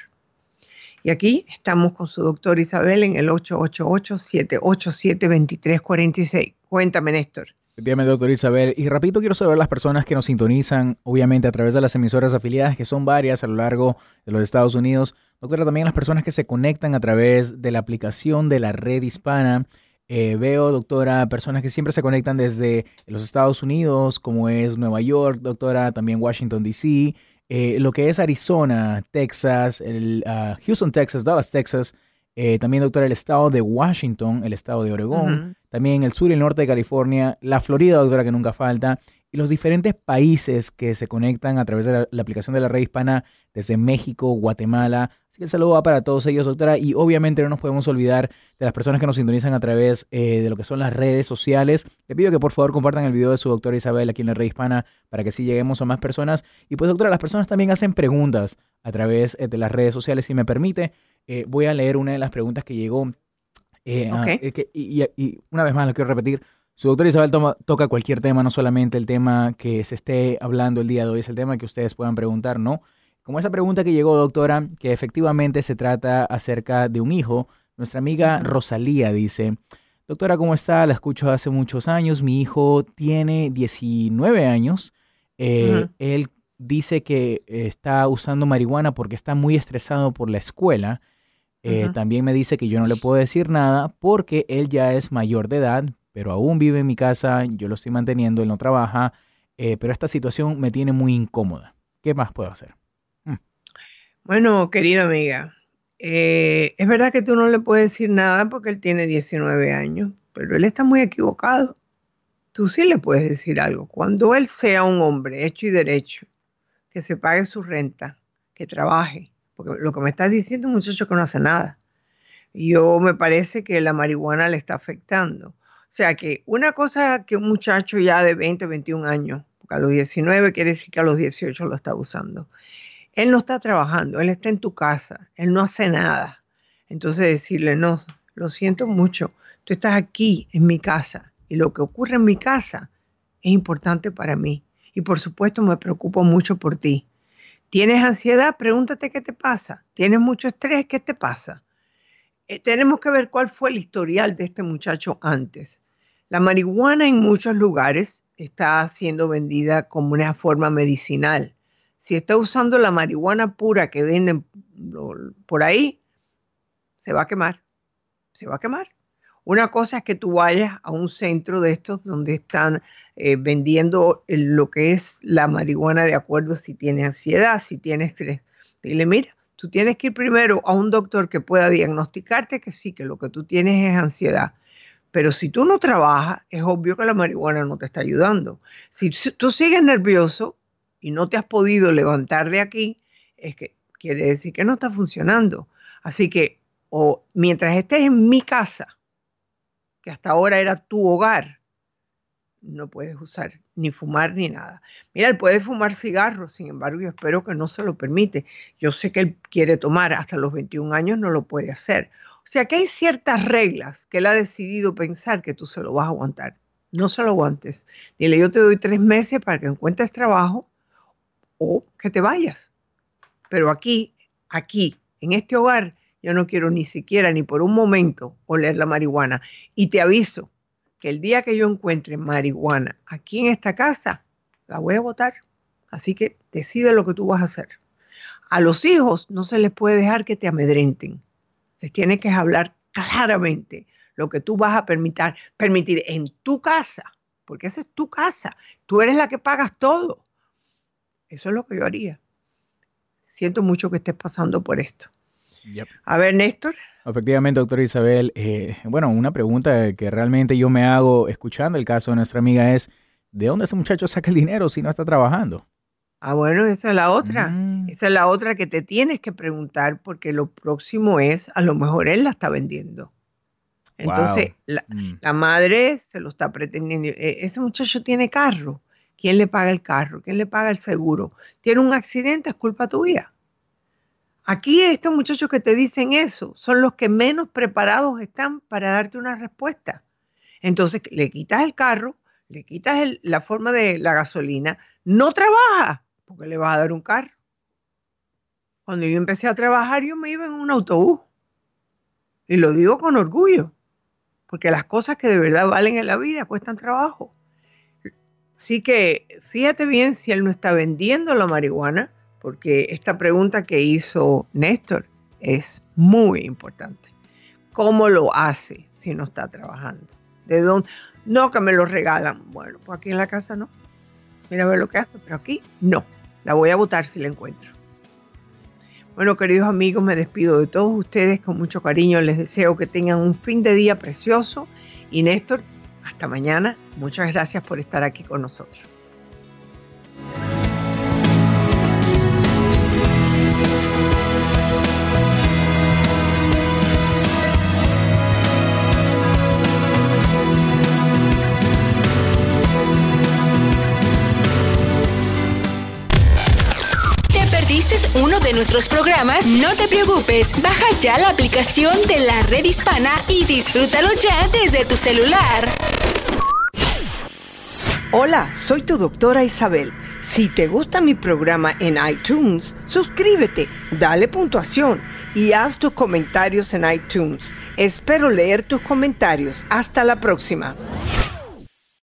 Y aquí estamos con su doctor Isabel en el 888-787-2346. Cuéntame, Néstor. Dígame, doctor Isabel. Y repito, quiero saber las personas que nos sintonizan, obviamente a través de las emisoras afiliadas, que son varias a lo largo de los Estados Unidos. Doctora, también las personas que se conectan a través de la aplicación de la red hispana eh, veo, doctora, personas que siempre se conectan desde los Estados Unidos, como es Nueva York, doctora, también Washington, D.C., eh, lo que es Arizona, Texas, el, ah, Houston, Texas, Dallas, Texas, eh, también, doctora, el estado de Washington, el estado de Oregón, también el sur y el norte de California, la Florida, doctora, que nunca falta, y los diferentes países que se conectan a través de la, aplicación de la red hispana desde México, Guatemala. Así que el saludo va para todos ellos, doctora. Y obviamente no nos podemos olvidar de las personas que nos sintonizan a través eh, de lo que son las redes sociales. Le pido que por favor compartan el video de su doctora Isabel aquí en la red hispana para que así lleguemos a más personas. Y pues, doctora, las personas también hacen preguntas a través eh, de las redes sociales. Si me permite, eh, voy a leer una de las preguntas que llegó. Ah, y, y una vez más, lo quiero repetir su doctor Isabel toca cualquier tema, no solamente el tema que se esté hablando el día de hoy, es el tema que ustedes puedan preguntar, ¿no? Como esa pregunta que llegó, doctora, que efectivamente se trata acerca de un hijo Nuestra amiga Rosalía dice, doctora, ¿cómo está? La escucho hace muchos años. Mi hijo tiene 19 años. Eh. Él dice que está usando marihuana porque está muy estresado por la escuela. Eh. También me dice que yo no le puedo decir nada porque él ya es mayor de edad, pero aún vive en mi casa, yo lo estoy manteniendo, él no trabaja, eh, pero esta situación me tiene muy incómoda. ¿Qué más puedo hacer? Bueno, querida amiga, eh, es verdad que tú no le puedes decir nada porque él tiene 19 años, pero él está muy equivocado. Tú sí le puedes decir algo. Cuando él sea un hombre hecho y derecho, que se pague su renta, que trabaje, porque lo que me estás diciendo es un muchacho que no hace nada. Yo me parece que la marihuana le está afectando. O sea que una cosa que un muchacho ya de 20, 21 años, porque a los 19 quiere decir que a los 18 lo está usando. Él no está trabajando, él está en tu casa, él no hace nada. Entonces decirle, no, lo siento mucho, tú estás aquí en mi casa y lo que ocurre en mi casa es importante para mí. Y por supuesto me preocupo mucho por ti. ¿Tienes ansiedad? Pregúntate qué te pasa. ¿Tienes mucho estrés? ¿Qué te pasa? Eh, tenemos que ver cuál fue el historial de este muchacho antes. La marihuana en muchos lugares está siendo vendida como una forma medicinal. Si está usando la marihuana pura que venden por ahí, se va a quemar. Se va a quemar. Una cosa es que tú vayas a un centro de estos donde están eh, vendiendo el- lo que es la marihuana de acuerdo si tiene ansiedad, si tiene estrés. Dile, mira, tú tienes que ir primero a un doctor que pueda diagnosticarte que sí, que lo que tú tienes es ansiedad. Pero si tú no trabajas, es obvio que la marihuana no te está ayudando. Si tú sigues nervioso y no te has podido levantar de aquí, es que quiere decir que no está funcionando. Así que, o mientras estés en mi casa, que hasta ahora era tu hogar, no puedes usar ni fumar ni nada. Mira, él puede fumar cigarros, sin embargo, yo espero que no se lo permite. Yo sé que él quiere tomar hasta los 21 años, no lo puede hacer. O sea que hay ciertas reglas que él ha decidido pensar que tú se lo vas a aguantar. No se lo aguantes. Dile, yo te doy tres meses para que encuentres trabajo o que te vayas. Pero aquí, aquí, en este hogar, yo no quiero ni siquiera, ni por un momento, oler la marihuana. Y te aviso que el día que yo encuentre marihuana aquí en esta casa, la voy a botar. Así que decide lo que tú vas a hacer. A los hijos no se les puede dejar que te amedrenten. Les tienes que hablar claramente lo que tú vas a permitir, permitir en tu casa, porque esa es tu casa. Tú eres la que pagas todo. Eso es lo que yo haría. Siento mucho que estés pasando por esto. A ver, Néstor. Efectivamente, doctora Isabel. eh, bueno, una pregunta que realmente yo me hago escuchando el caso de nuestra amiga es, ¿de dónde ese muchacho saca el dinero si no está trabajando? Ah, bueno, esa es la otra. Esa es la otra que te tienes que preguntar porque lo próximo es, a lo mejor él la está vendiendo. Entonces, Wow. la, Mm. la madre se lo está pretendiendo. Eh, Ese muchacho tiene carro. ¿Quién le paga el carro? ¿Quién le paga el seguro? Tiene un accidente, es culpa tuya. Aquí estos muchachos que te dicen eso son los que menos preparados están para darte una respuesta. Entonces le quitas el carro, le quitas la forma de la gasolina, no trabaja porque le vas a dar un carro. Cuando yo empecé a trabajar yo me iba en un autobús y lo digo con orgullo porque las cosas que de verdad valen en la vida cuestan trabajo. Así que fíjate bien si él no está vendiendo la marihuana, porque esta pregunta que hizo Néstor es muy importante. ¿Cómo lo hace si no está trabajando? ¿De dónde? No que me lo regalan. Bueno, pues aquí en la casa no. Mira a ver lo que hace, pero aquí no. La voy a votar si la encuentro. Bueno, queridos amigos, me despido de todos ustedes con mucho cariño. Les deseo que tengan un fin de día precioso. Y Néstor, hasta mañana. Muchas gracias por estar aquí con nosotros. Uno de nuestros programas? No te preocupes, baja ya la aplicación de la red hispana y disfrútalo ya desde tu celular. Hola, soy tu doctora Isabel. Si te gusta mi programa en iTunes, suscríbete, dale puntuación y haz tus comentarios en iTunes. Espero leer tus comentarios. Hasta la próxima.